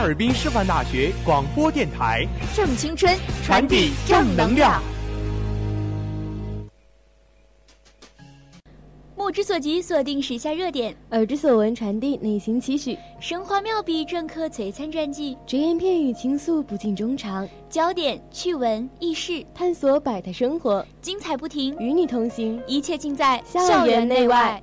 哈尔滨师范大学广播电台，正青春，传递正能量。目之所及，锁定时下热点；耳之所闻，传递内心期许。神话妙笔，篆刻璀璨传记；只言片语，倾诉不尽衷肠。焦点、趣闻、轶事，探索百态生活，精彩不停，与你同行，一切尽在校园内外。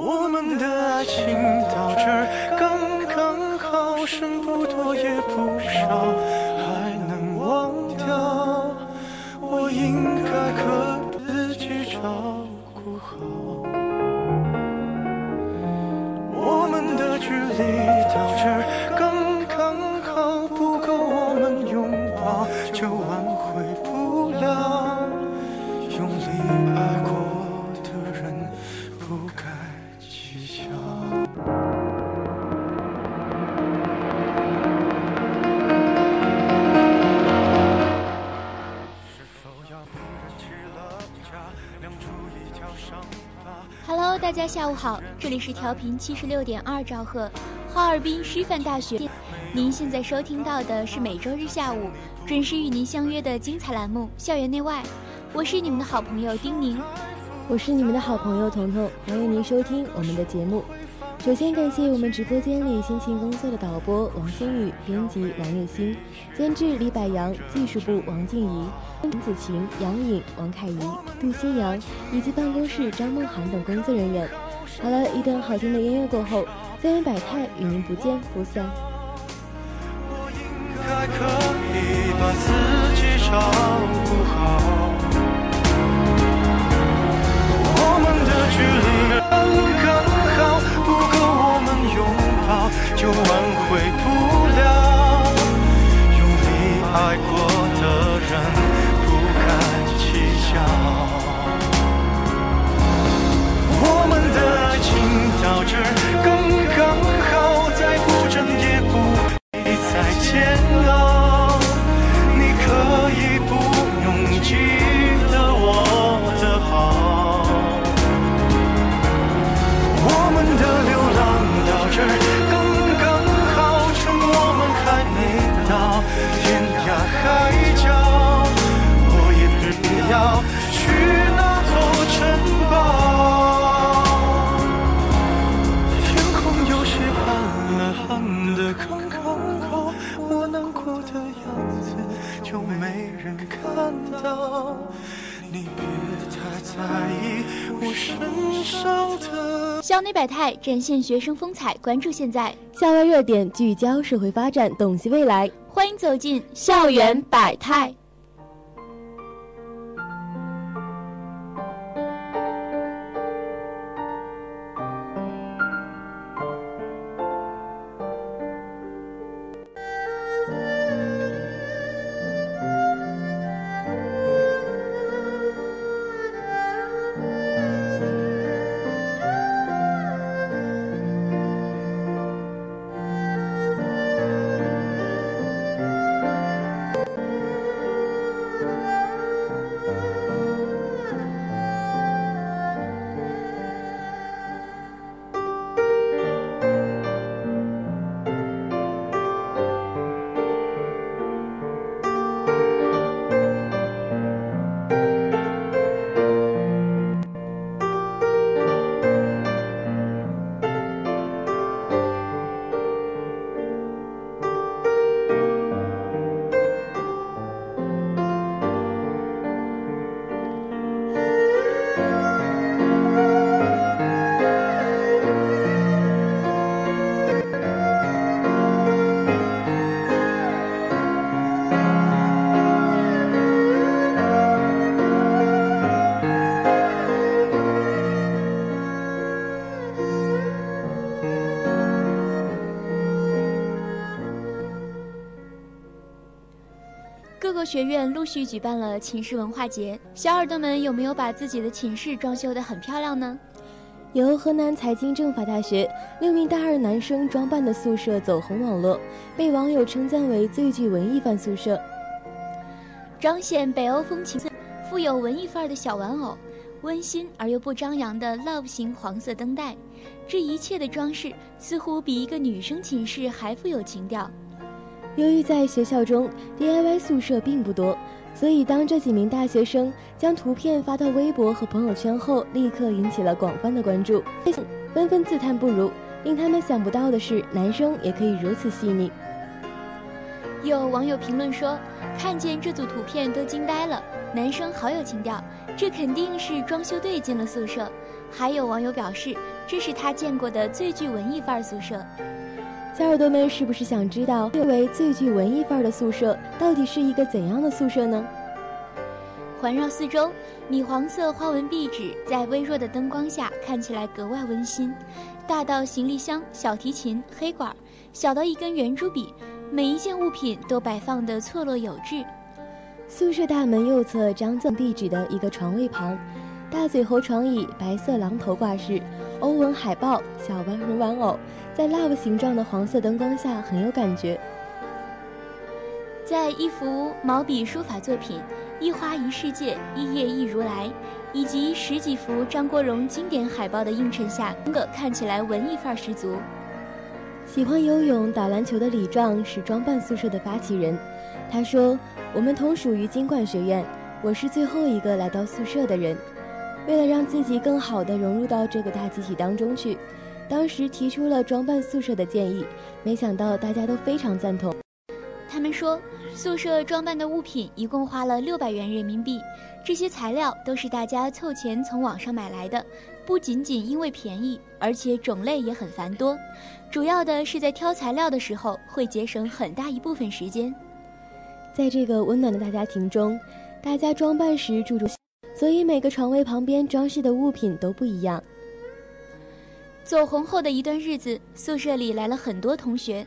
我们的爱情到这儿刚刚好，剩不多也不少，还能忘掉。我应该可自己照顾好。我们的距离到这儿好，这里是调频七十六点二兆赫，哈尔滨师范大学。您现在收听到的是每周日下午准时与您相约的精彩栏目《校园内外》，我是你们的好朋友丁宁。我是你们的好朋友彤彤，欢迎您收听我们的节目。首先感谢我们直播间里辛勤工作的导播王新宇、编辑王月星、监制李百阳、技术部王静怡、陈子晴、杨颖、王凯怡、杜新阳以及办公室张梦涵等工作人员。好了，一段好听的音乐过后，校园百态与您不见不散。我应该可以把自己照顾好。我们的距离刚刚好，不够我们拥抱，就挽回不我身上的校内百态展现学生风采关注现在。校外热点聚焦社会发展洞悉未来。欢迎走进校园百态。学院陆续举办了寝室文化节，小耳朵们有没有把自己的寝室装修得很漂亮呢？由河南财经政法大学六名大二男生装扮的宿舍走红网络，被网友称赞为最具文艺范宿舍。彰显北欧风情、富有文艺范儿的小玩偶，温馨而又不张扬的 Love 型黄色灯带，这一切的装饰似乎比一个女生寝室还富有情调。由于在学校中 DIY 宿舍并不多，所以当这几名大学生将图片发到微博和朋友圈后，立刻引起了广泛的关注，纷纷自叹不如。令他们想不到的是，男生也可以如此细腻。有网友评论说：“看见这组图片都惊呆了，男生好有情调，这肯定是装修队进了宿舍。”还有网友表示：“这是他见过的最具文艺范儿宿舍。”小耳朵们是不是想知道，作为最具文艺范儿的宿舍，到底是一个怎样的宿舍呢？环绕四周，米黄色花纹壁纸在微弱的灯光下看起来格外温馨。大到行李箱、小提琴、黑管，小到一根圆珠笔，每一件物品都摆放得错落有致。宿舍大门右侧张赠壁纸的一个床位旁，大嘴猴床椅、白色狼头挂饰、欧文海报、小玩人玩偶。在 love 形状的黄色灯光下很有感觉。在一幅毛笔书法作品《一花一世界，一叶一如来》，以及十几幅张国荣经典海报的映衬下，个看起来文艺范儿十足。喜欢游泳、打篮球的李壮是装扮宿舍的发起人。他说：“我们同属于经管学院，我是最后一个来到宿舍的人。为了让自己更好地融入到这个大集体当中去。”当时提出了装扮宿舍的建议，没想到大家都非常赞同。他们说，宿舍装扮的物品一共花了六百元人民币，这些材料都是大家凑钱从网上买来的，不仅仅因为便宜，而且种类也很繁多。主要的是在挑材料的时候会节省很大一部分时间。在这个温暖的大家庭中，大家装扮时注重，所以每个床位旁边装饰的物品都不一样。走红后的一段日子，宿舍里来了很多同学，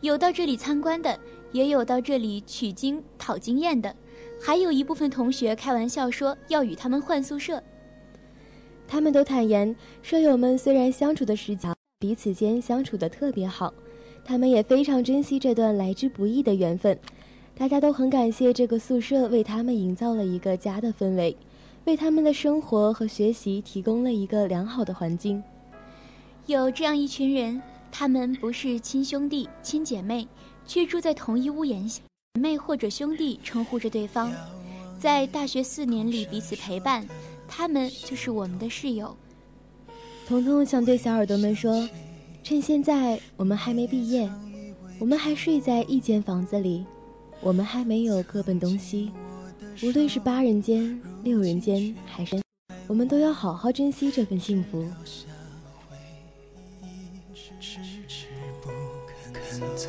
有到这里参观的，也有到这里取经讨经验的，还有一部分同学开玩笑说要与他们换宿舍。他们都坦言，舍友们虽然相处的时长，彼此间相处的特别好，他们也非常珍惜这段来之不易的缘分。大家都很感谢这个宿舍为他们营造了一个家的氛围，为他们的生活和学习提供了一个良好的环境。有这样一群人，他们不是亲兄弟、亲姐妹，却住在同一屋檐下，姐妹或者兄弟称呼着对方，在大学四年里彼此陪伴，他们就是我们的室友。彤彤想对小耳朵们说：趁现在我们还没毕业，我们还睡在一间房子里，我们还没有各奔东西，无论是八人间、六人间还是，我们都要好好珍惜这份幸福。迟迟不肯走。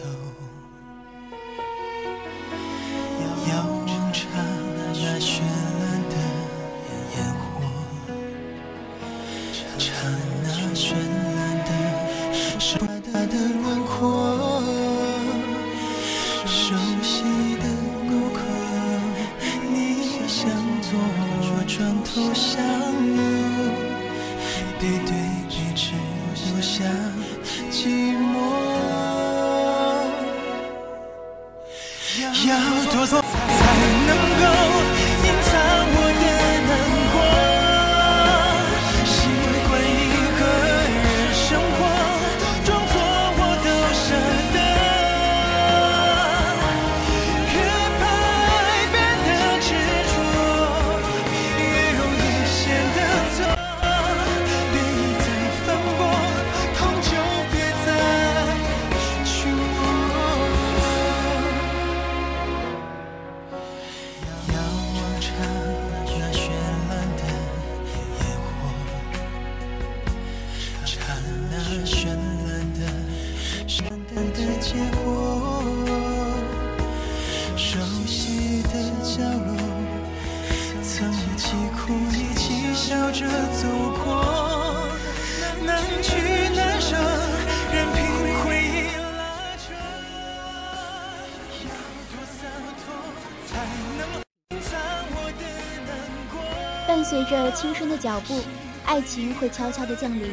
伴随着青春的脚步，爱情会悄悄地降临。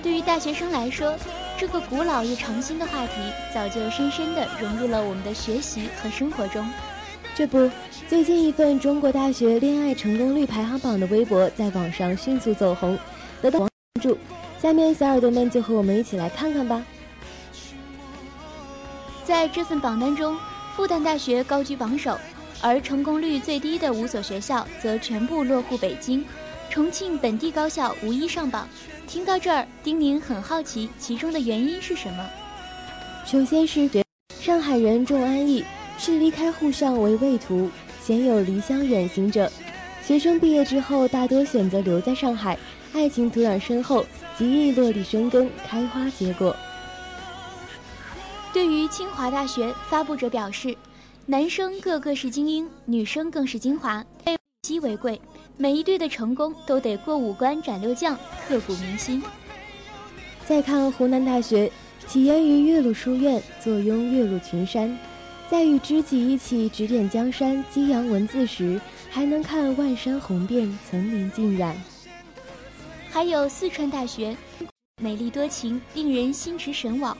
对于大学生来说，这个古老又长新的话题，早就深深地融入了我们的学习和生活中。这不，最近一份中国大学恋爱成功率排行榜的微博在网上迅速走红，得到关注。下面小耳朵们就和我们一起来看看吧。在这份榜单中，复旦大学高居榜首，而成功率最低的五所学校则全部落户北京，重庆本地高校无一上榜。听到这儿，丁宁很好奇其中的原因是什么。首先是上海人重安逸，是离开沪上为畏途，鲜有离乡远行者。学生毕业之后，大多选择留在上海，爱情土壤深厚，极易落地生根，开花结果。对于清华大学，发布者表示，男生个个是精英，女生更是精华，以稀为贵，每一队的成功都得过五关斩六将，刻骨铭心。再看湖南大学，起源于岳麓书院，坐拥岳麓群山，在与知己一起指点江山、激扬文字时，还能看万山红遍，层林尽染。还有四川大学，美丽多情，令人心驰神往。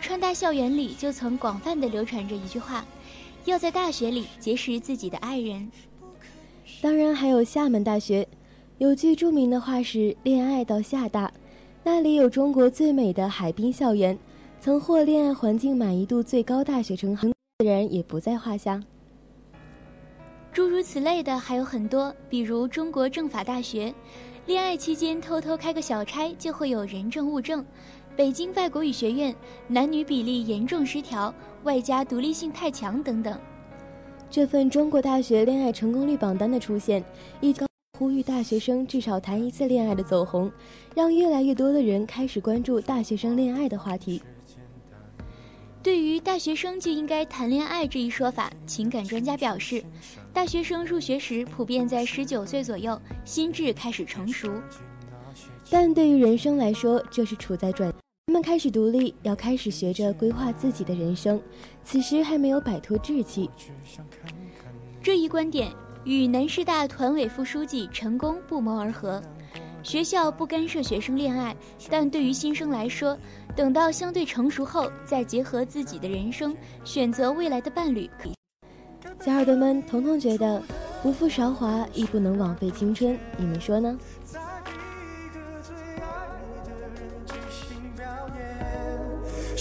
川大校园里就曾广泛的流传着一句话：要在大学里结识自己的爱人。当然还有厦门大学，有句著名的话是“恋爱到厦大”，那里有中国最美的海滨校园，曾获恋爱环境满意度最高大学称号自然也不在话下。诸如此类的还有很多，比如中国政法大学，恋爱期间偷偷开个小差就会有人证物证。北京外国语学院男女比例严重失调，外加独立性太强等等。这份中国大学恋爱成功率榜单的出现，一高呼吁大学生至少谈一次恋爱的走红，让越来越多的人开始关注大学生恋爱的话题。对于大学生就应该谈恋爱这一说法，情感专家表示，大学生入学时普遍在十九岁左右，心智开始成熟。但对于人生来说，这是处在转，他们开始独立，要开始学着规划自己的人生，此时还没有摆脱稚气。这一观点与南师大团委副书记陈功不谋而合。学校不干涉学生恋爱，但对于新生来说，等到相对成熟后，再结合自己的人生，选择未来的伴侣。小耳朵们，彤彤觉得，不负韶华亦不能枉费青春，你们说呢？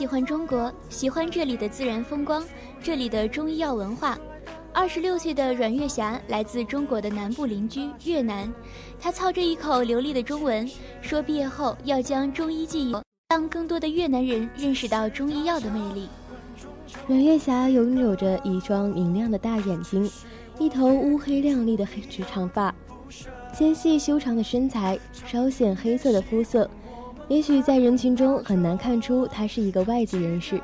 喜欢中国，喜欢这里的自然风光，这里的中医药文化。二十六岁的阮月霞来自中国的南部邻居越南，她操着一口流利的中文，说毕业后要将中医技艺让更多的越南人认识到中医药的魅力。阮月霞拥有着一双明亮的大眼睛，一头乌黑亮丽的黑直长发，纤细修长的身材，稍显黑色的肤色。也许在人群中很难看出他是一个外籍人士。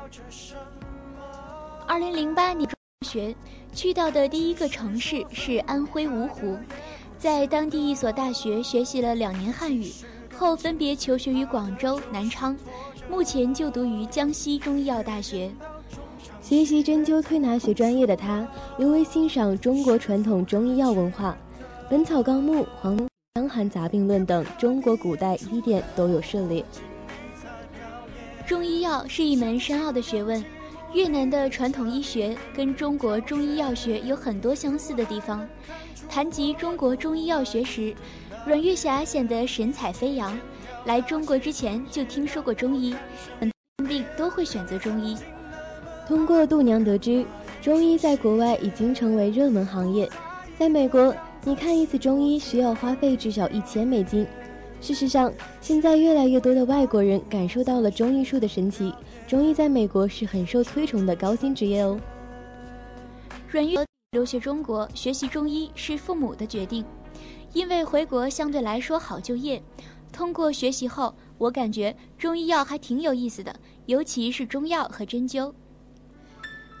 二零零八年学去到的第一个城市是安徽芜湖，在当地一所大学学习了两年汉语后，分别求学于广州、南昌，目前就读于江西中医药大学。学习针灸推拿学专业的他，尤为欣赏中国传统中医药文化，《本草纲目》黄。《伤寒杂病论》等中国古代医典都有涉猎。中医药是一门深奥的学问，越南的传统医学跟中国中医药学有很多相似的地方。谈及中国中医药学时，阮月霞显得神采飞扬。来中国之前就听说过中医，病都会选择中医。通过度娘得知，中医在国外已经成为热门行业，在美国。你看一次中医需要花费至少一千美金。事实上，现在越来越多的外国人感受到了中医术的神奇。中医在美国是很受推崇的高薪职业哦。阮月留学中国学习中医是父母的决定，因为回国相对来说好就业。通过学习后，我感觉中医药还挺有意思的，尤其是中药和针灸。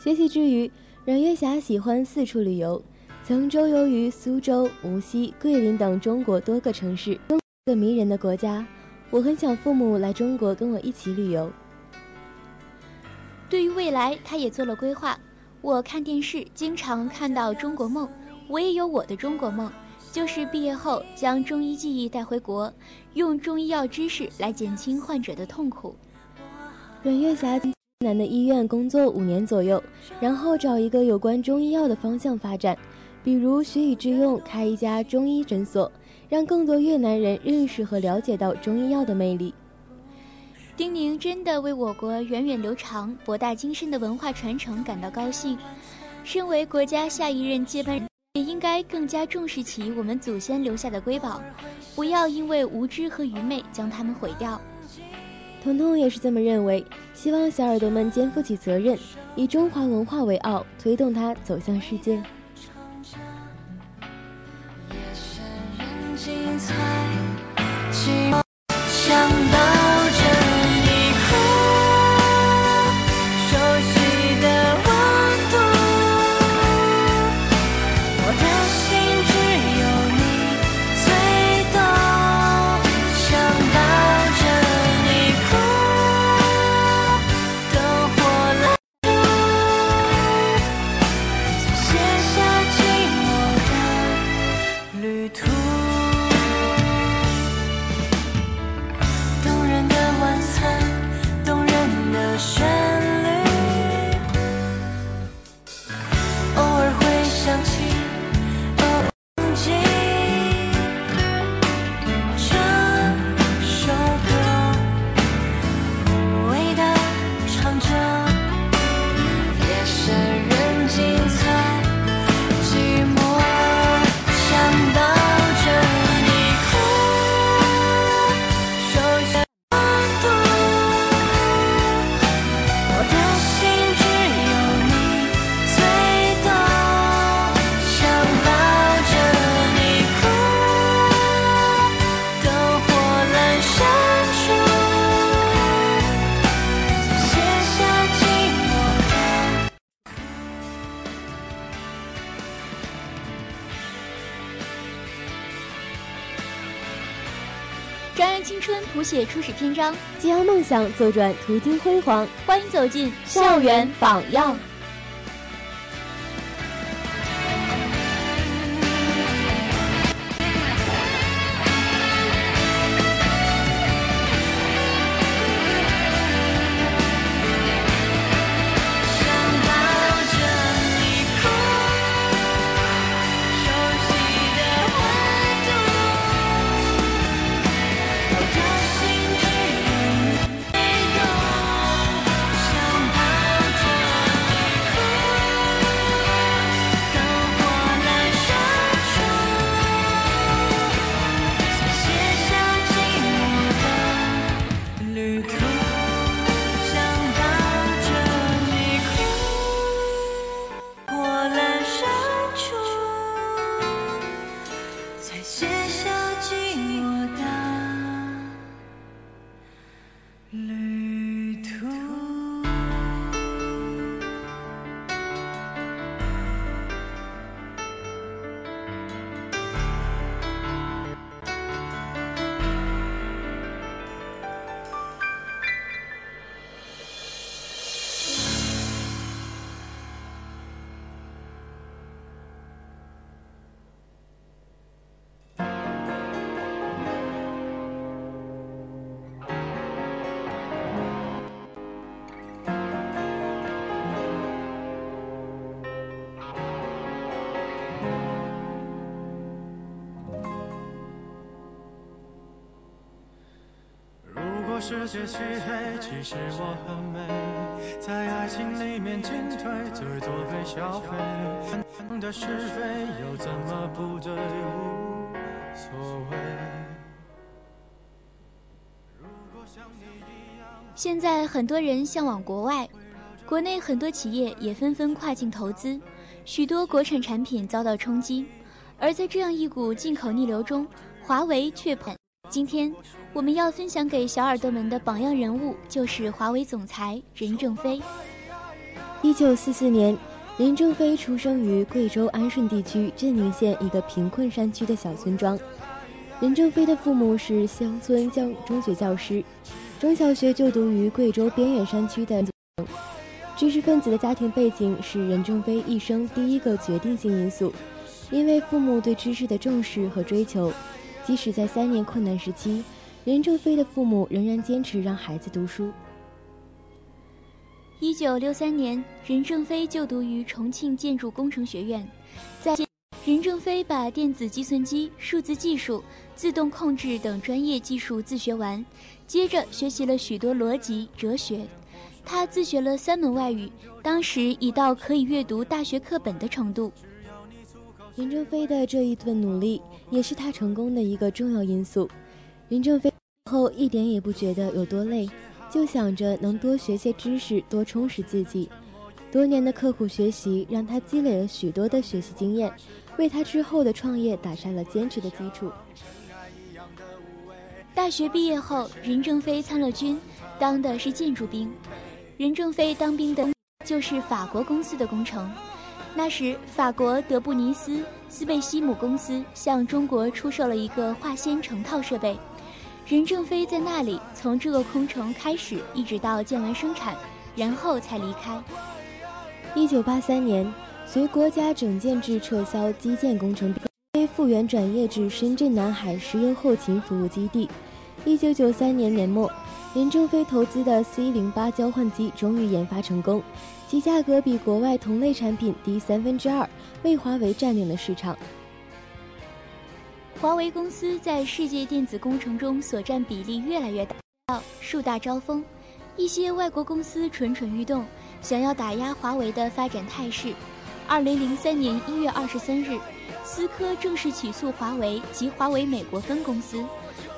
学习之余，阮月霞喜欢四处旅游。曾周游于苏州、无锡、桂林等中国多个城市，个迷人的国家。我很想父母来中国跟我一起旅游。对于未来，他也做了规划。我看电视经常看到中国梦，我也有我的中国梦，就是毕业后将中医技艺带回国，用中医药知识来减轻患者的痛苦。阮月霞在南的医院工作五年左右，然后找一个有关中医药的方向发展。比如学以致用，开一家中医诊所，让更多越南人认识和了解到中医药的魅力。丁宁真的为我国源远流长、博大精深的文化传承感到高兴。身为国家下一任接班人，也应该更加重视起我们祖先留下的瑰宝，不要因为无知和愚昧将它们毁掉。彤彤也是这么认为，希望小耳朵们肩负起责任，以中华文化为傲，推动它走向世界。想到。激扬梦想，左转途经辉煌。欢迎走进校园榜样。世界漆黑，其实我很美，在爱情里面进退，最多被消费。的是非又怎么不对？无所谓。如果像你一样，现在很多人向往国外，国内很多企业也纷纷跨境投资，许多国产产品遭到冲击。而在这样一股进口逆流中，华为却捧。今天我们要分享给小耳朵们的榜样人物，就是华为总裁任正非。一九四四年，任正非出生于贵州安顺地区镇宁县一个贫困山区的小村庄。任正非的父母是乡村教中学教师，中小学就读于贵州边远山区的。知识分子的家庭背景是任正非一生第一个决定性因素。因为父母对知识的重视和追求，即使在三年困难时期，任正非的父母仍然坚持让孩子读书。一九六三年，任正非就读于重庆建筑工程学院，在任正非把电子计算机、数字技术、自动控制等专业技术自学完，接着学习了许多逻辑、哲学。他自学了三门外语，当时已到可以阅读大学课本的程度。任正非的这一顿努力，也是他成功的一个重要因素。任正非后一点也不觉得有多累，就想着能多学些知识，多充实自己。多年的刻苦学习，让他积累了许多的学习经验，为他之后的创业打下了坚实的基础。大学毕业后，任正非参了军，当的是建筑兵。任正非当兵的，就是法国公司的工程。那时，法国德布尼斯斯贝西姆公司向中国出售了一个化纤成套设备。任正非在那里从这个空城开始，一直到建完生产，然后才离开。一九八三年，随国家整建制撤销基建工程，被复原转业至深圳南海石油后勤服务基地。一九九三年年末，任正非投资的 C 零八交换机终于研发成功。其价格比国外同类产品低三分之二，为华为占领了市场。华为公司在世界电子工程中所占比例越来越大，树大招风，一些外国公司蠢蠢欲动，想要打压华为的发展态势。二零零三年一月二十三日，思科正式起诉华为及华为美国分公司，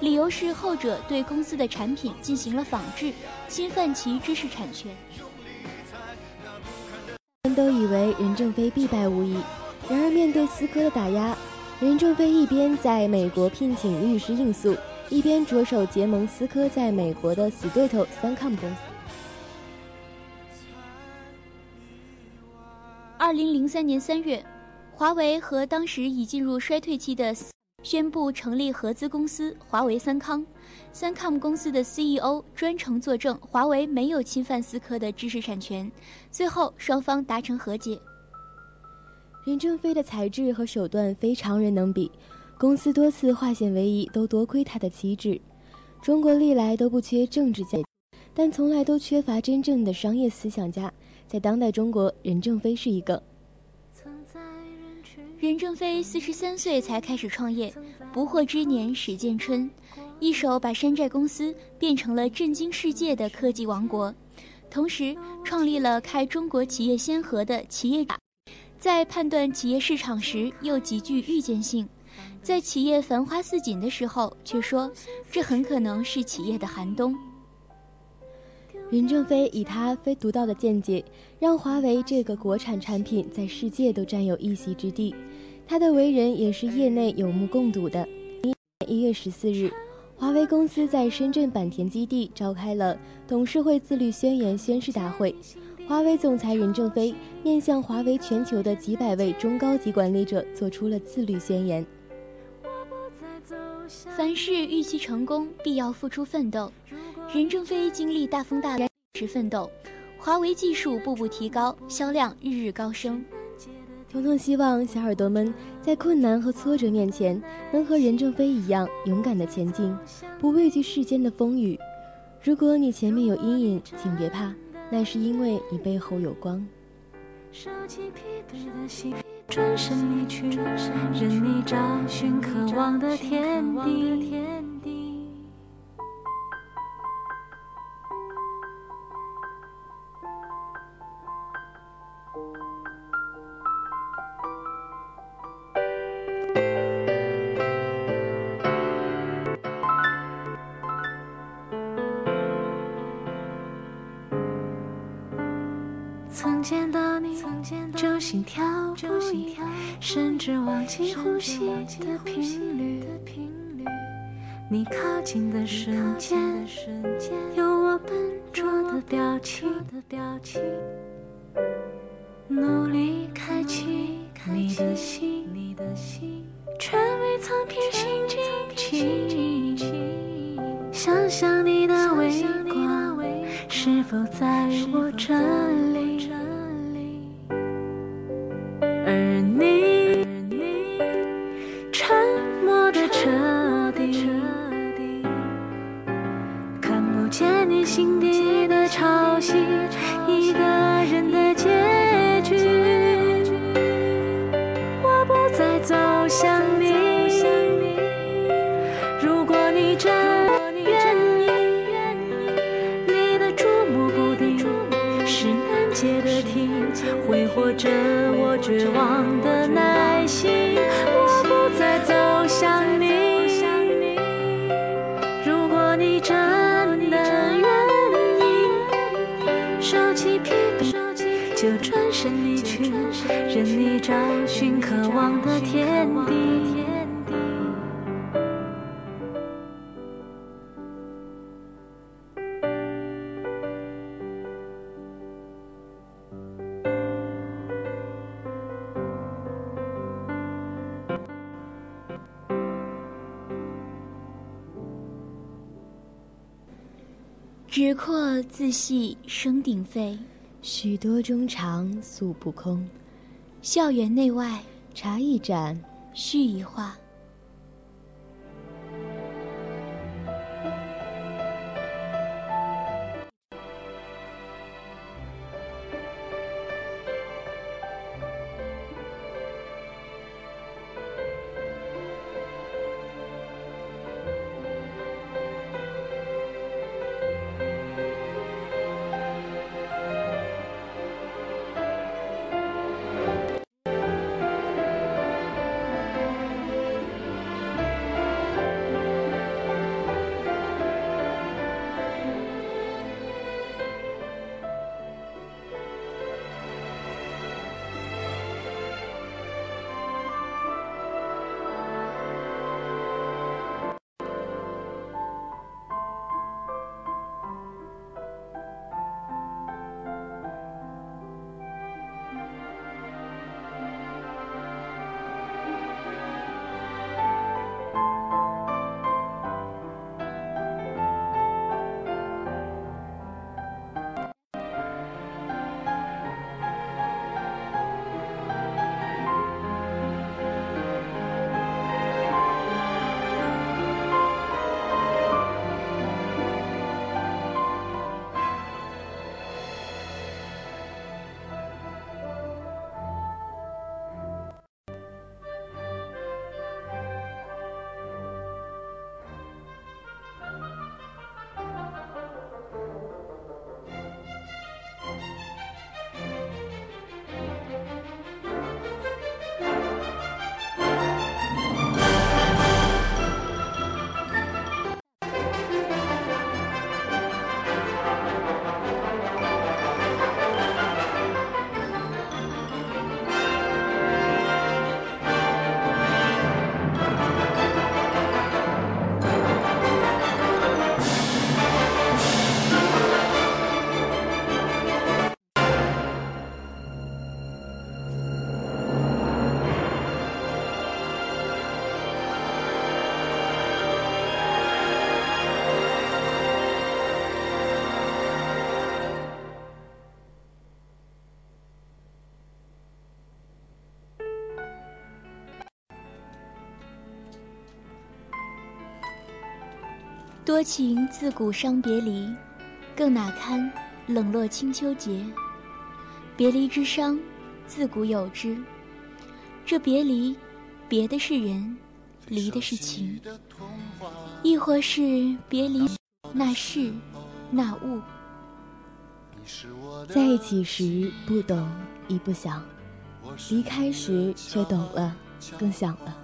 理由是后者对公司的产品进行了仿制，侵犯其知识产权。人都以为任正非必败无疑，然而面对思科的打压，任正非一边在美国聘请律师应诉，一边着手结盟思科在美国的死对头三 com 公司。二零零三年三月，华为和当时已进入衰退期的宣布成立合资公司华为三康。三抗公司的 CEO 专程作证，华为没有侵犯思科的知识产权。最后，双方达成和解。任正非的才智和手段非常人能比，公司多次化险为夷，都多亏他的机智。中国历来都不缺政治家，但从来都缺乏真正的商业思想家。在当代中国，任正非是一个。任正非四十三岁才开始创业，不惑之年始建春。一手把山寨公司变成了震惊世界的科技王国，同时创立了开中国企业先河的企业，在判断企业市场时又极具预见性，在企业繁花似锦的时候却说这很可能是企业的寒冬。任正非以他非独到的见解，让华为这个国产产品在世界都占有一席之地，他的为人也是业内有目共睹的。一月十四日。华为公司在深圳坂田基地召开了董事会自律宣言宣誓大会，华为总裁任正非面向华为全球的几百位中高级管理者做出了自律宣言。凡事预期成功，必要付出奋斗。任正非经历大风大浪时奋斗，华为技术步步提高，销量日日高升。彤彤希望小耳朵们在困难和挫折面前，能和任正非一样勇敢的前进，不畏惧世间的风雨。如果你前面有阴影，请别怕，那是因为你背后有光。收起疲惫的心，转身离去，任你找寻渴望的天地。靠近的瞬间，有我笨拙的表情，努力开启你的心，却未曾平心静气。想想你的微光是否在我这里，走向你，如果你真愿意，你的捉摸不定是难解的题，挥霍着我绝望的阔自细声鼎沸，许多衷肠诉不空。校园内外茶一盏，絮一话。多情自古伤别离，更哪堪冷落清秋节。别离之伤，自古有之。这别离，别的是人，离的是情，亦或是别离那事那物。在一起时不懂亦不想，离开时却懂了，更想了。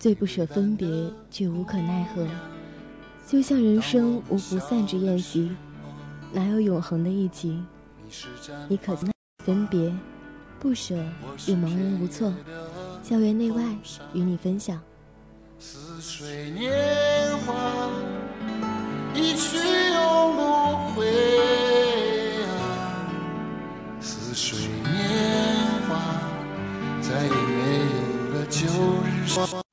最不舍分别，却无可奈何。就像人生无不散之宴席，哪有永恒的一起？你可曾分别、不舍又茫然无措。校园内外与你分享。似水年华，一去永不回啊！似水年华，再也没有了旧日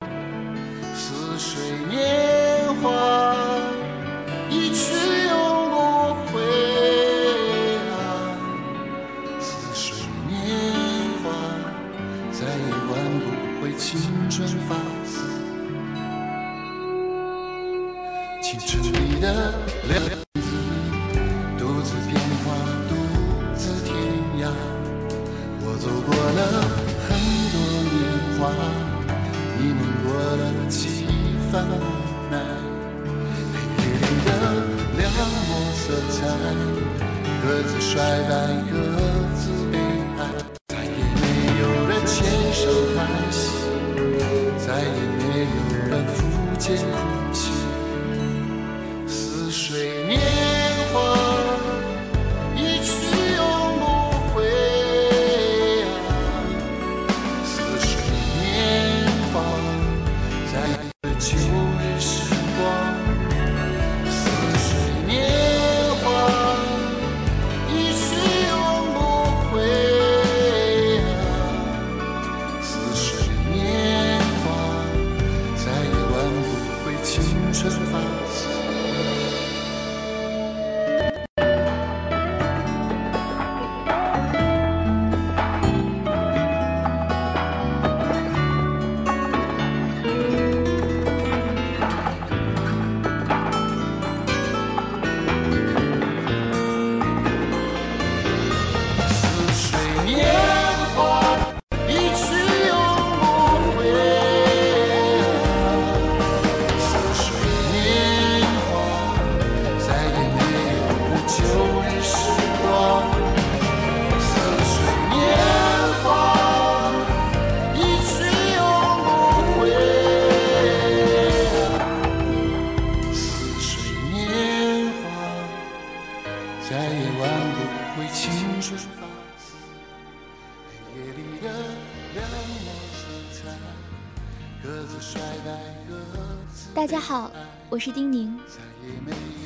我是丁宁。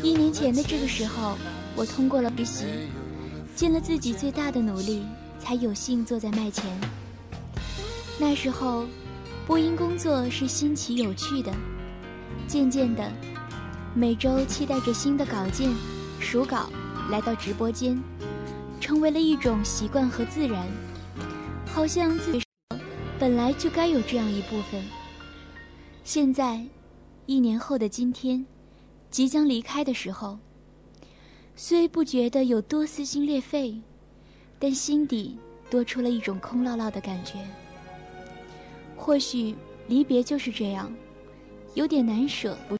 一年前的这个时候，我通过了实习，尽了自己最大的努力，才有幸坐在麦前。那时候，播音工作是新奇有趣的。渐渐的，每周期待着新的稿件、熟稿来到直播间，成为了一种习惯和自然，好像自己本来就该有这样一部分。现在，一年后的今天，即将离开的时候，虽不觉得有多撕心裂肺，但心底多出了一种空落落的感觉。或许离别就是这样，有点难舍，不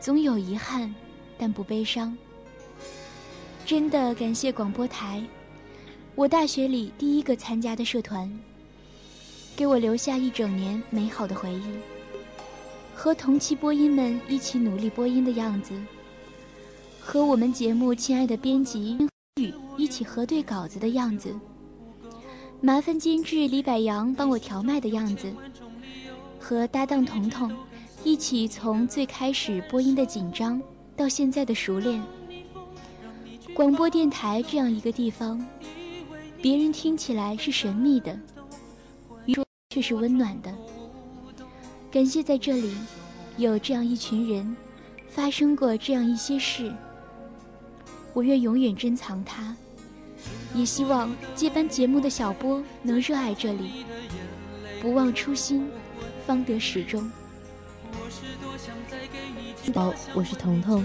总有遗憾，但不悲伤。真的感谢广播台，我大学里第一个参加的社团，给我留下一整年美好的回忆。和同期播音们一起努力播音的样子，和我们节目亲爱的编辑宇一起核对稿子的样子，麻烦监制李百阳帮我调麦的样子，和搭档彤彤一起从最开始播音的紧张到现在的熟练。广播电台这样一个地方，别人听起来是神秘的，说却是温暖的。感谢在这里有这样一群人，发生过这样一些事。我愿永远珍藏它，也希望接班节目的小波能热爱这里，不忘初心，方得始终。好，我是彤彤。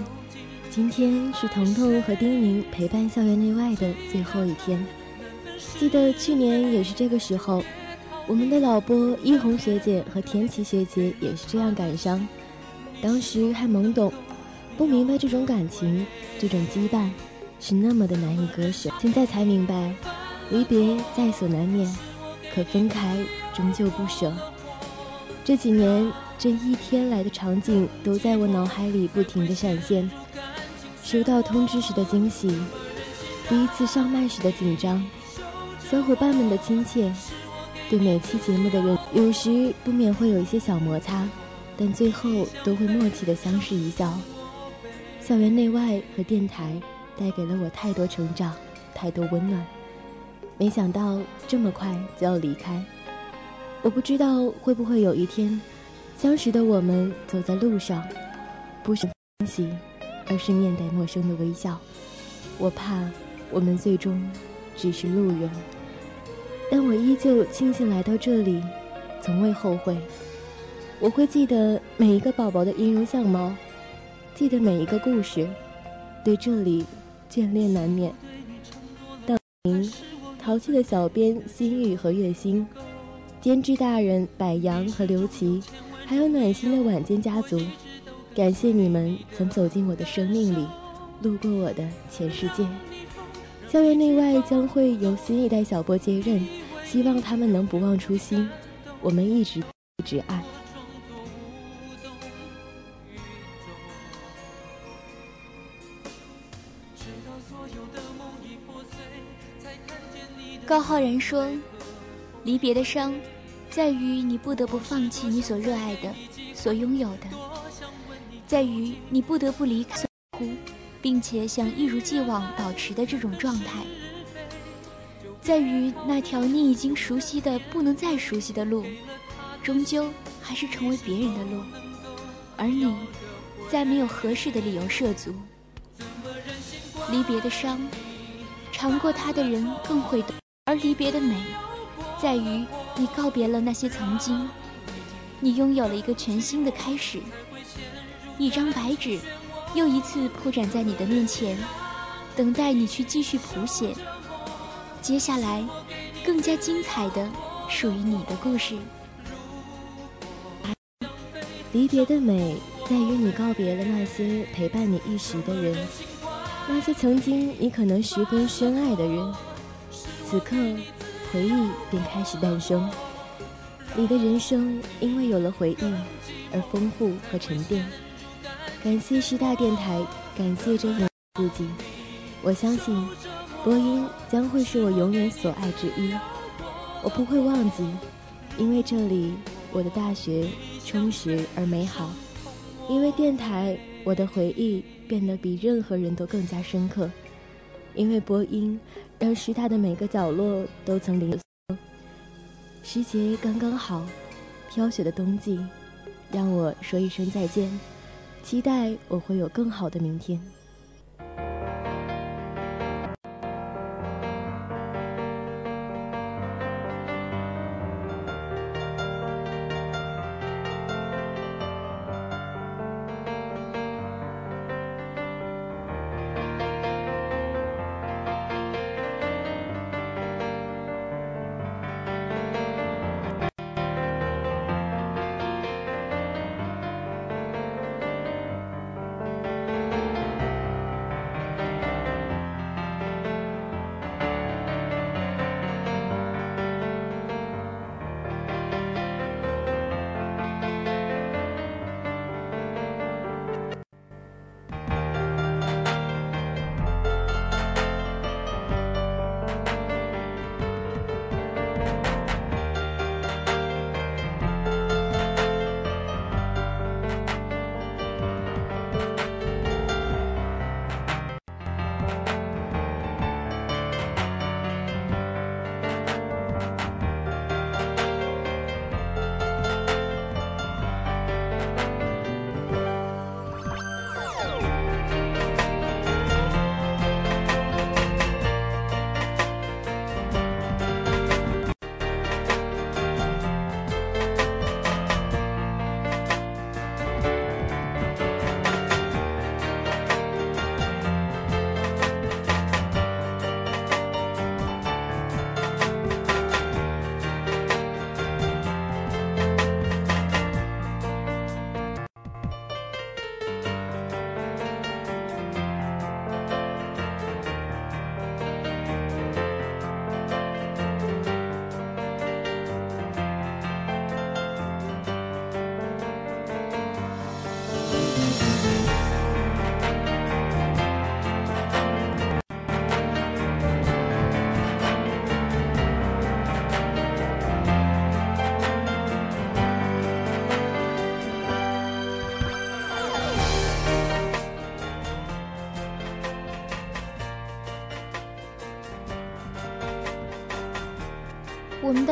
今天是彤彤和丁宁陪伴校园内外的最后一天。记得去年也是这个时候，我们的老播一红学姐和田琪学姐也是这样感伤。当时还懵懂，不明白这种感情，这种羁绊是那么的难以割舍。现在才明白，离别在所难免，可分开终究不舍。这几年，这一天来的场景都在我脑海里不停的闪现。收到通知时的惊喜，第一次上麦时的紧张，小伙伴们的亲切，对每期节目的认，有时不免会有一些小摩擦，但最后都会默契的相视一笑。校园内外和电台带给了我太多成长，太多温暖。没想到这么快就要离开，我不知道会不会有一天，相识的我们走在路上，不是欢喜，而是面带陌生的微笑。我怕我们最终只是路人，但我依旧庆幸来到这里，从未后悔。我会记得每一个宝宝的音容相貌，记得每一个故事，对这里眷恋难免。到您。淘气的小编心玉和月星，监制大人柏杨和刘琦，还有暖心的晚间家族，感谢你们曾走进我的生命里，路过我的全世界。校园内外将会由新一代小波接任，希望他们能不忘初心，我们一直一直爱。高浩然说：“离别的伤，在于你不得不放弃你所热爱的、所拥有的，在于你不得不离开，并且想一如既往保持的这种状态，在于那条你已经熟悉的不能再熟悉的路，终究还是成为别人的路，而你，再没有合适的理由涉足。离别的伤，尝过它的人更会懂。”而离别的美，在于你告别了那些曾经，你拥有了一个全新的开始。一张白纸，又一次铺展在你的面前，等待你去继续谱写。接下来，更加精彩的属于你的故事。离别的美，在于你告别了那些陪伴你一时的人，那些曾经你可能十分深爱的人。此刻，回忆便开始诞生。你的人生因为有了回忆而丰富和沉淀。感谢师大电台，感谢这样自己。我相信，播音将会是我永远所爱之一。我不会忘记，因为这里我的大学充实而美好。因为电台，我的回忆变得比任何人都更加深刻。因为播音。让师大的每个角落都曾零时节刚刚好，飘雪的冬季，让我说一声再见，期待我会有更好的明天。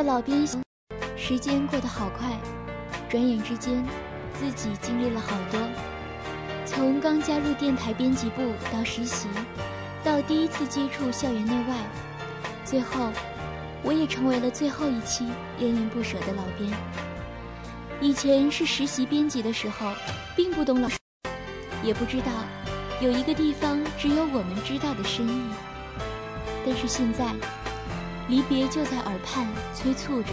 老编，时间过得好快，转眼之间，自己经历了好多。从刚加入电台编辑部到实习，到第一次接触校园内外，最后，我也成为了最后一期恋恋不舍的老编。以前是实习编辑的时候，并不懂老，也不知道有一个地方只有我们知道的深意。但是现在，离别就在耳畔催促着，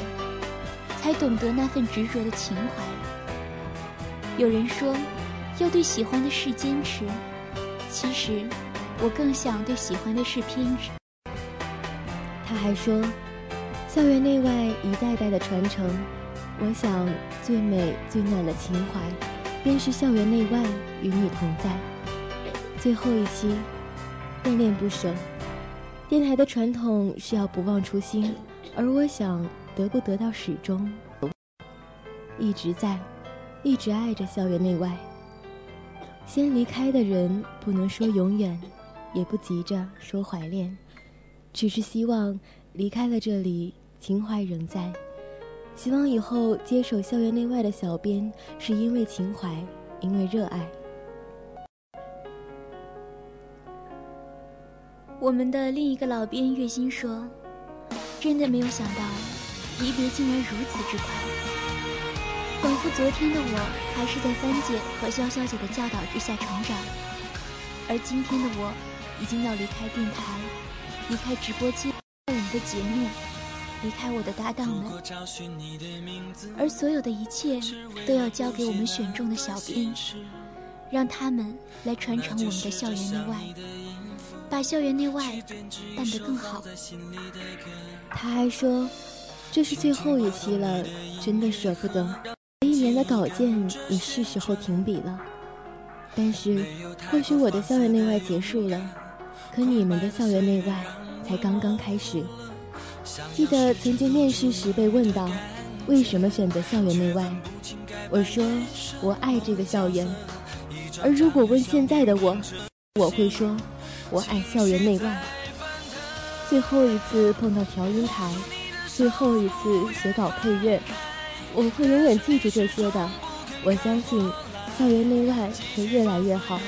才懂得那份执着的情怀。有人说。要对喜欢的事坚持，其实我更想对喜欢的事偏执。他还说，校园内外一代代的传承，我想最美最暖的情怀，便是校园内外与你同在。最后一期，恋恋不舍。电台的传统是要不忘初心，而我想得不得到始终，一直在，一直爱着校园内外。先离开的人，不能说永远，也不急着说怀恋，只是希望离开了这里，情怀仍在。希望以后接手校园内外的小编，是因为情怀，因为热爱。我们的另一个老编月心说：“真的没有想到，离别竟然如此之快。”仿佛昨天的我还是在帆姐和潇潇姐的教导之下成长，而今天的我已经要离开电台，离开直播间，我们的节目，离开我的搭档们，而所有的一切都要交给我们选中的小编，让他们来传承我们的校园内外，把校园内外办得更好。他还说，这是最后一期了，真的舍不得。一年的稿件也是时候停笔了，但是或许我的校园内外结束了，可你们的校园内外才刚刚开始。记得曾经面试时被问到，为什么选择校园内外？我说我爱这个校园。而如果问现在的我，我会说我爱校园内外。最后一次碰到调音台，最后一次写稿配乐。我会永远记住这些的，我相信，校园内外会越来越好。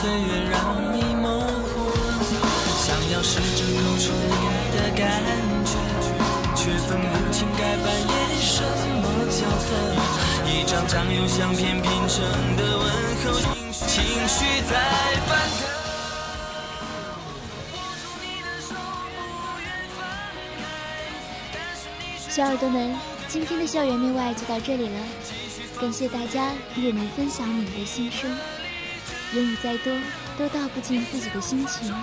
岁月让你模糊，想要试着口出你的感觉，却分不清该扮演什么角色。一张张由相片拼成的问候，情绪在翻腾。小耳朵们，今天的校园内外就到这里了，感谢大家与我们分享你们的心声。言语再多，都道不尽自己的心情，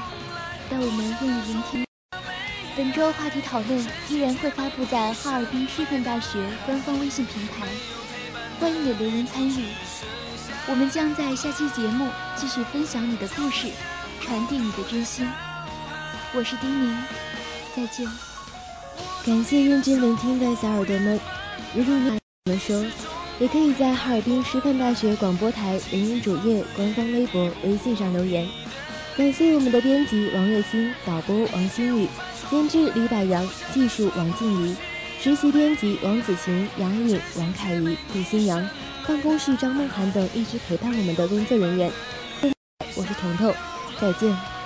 但我们愿意聆听。本周话题讨论依然会发布在哈尔滨师范大学官方微信平台，欢迎你留言参与。我们将在下期节目继续分享你的故事，传递你的真心。我是丁宁，再见。感谢认真聆听的小耳朵们，如果你们说。也可以在哈尔滨师范大学广播台人人主页、官方微博、微信上留言。感谢我们的编辑王月星、导播王新宇、监制李百阳、技术王静怡、实习编辑王子晴、杨颖、王凯怡、杜新阳、办公室张梦涵等一直陪伴我们的工作人员。我是彤彤，再见。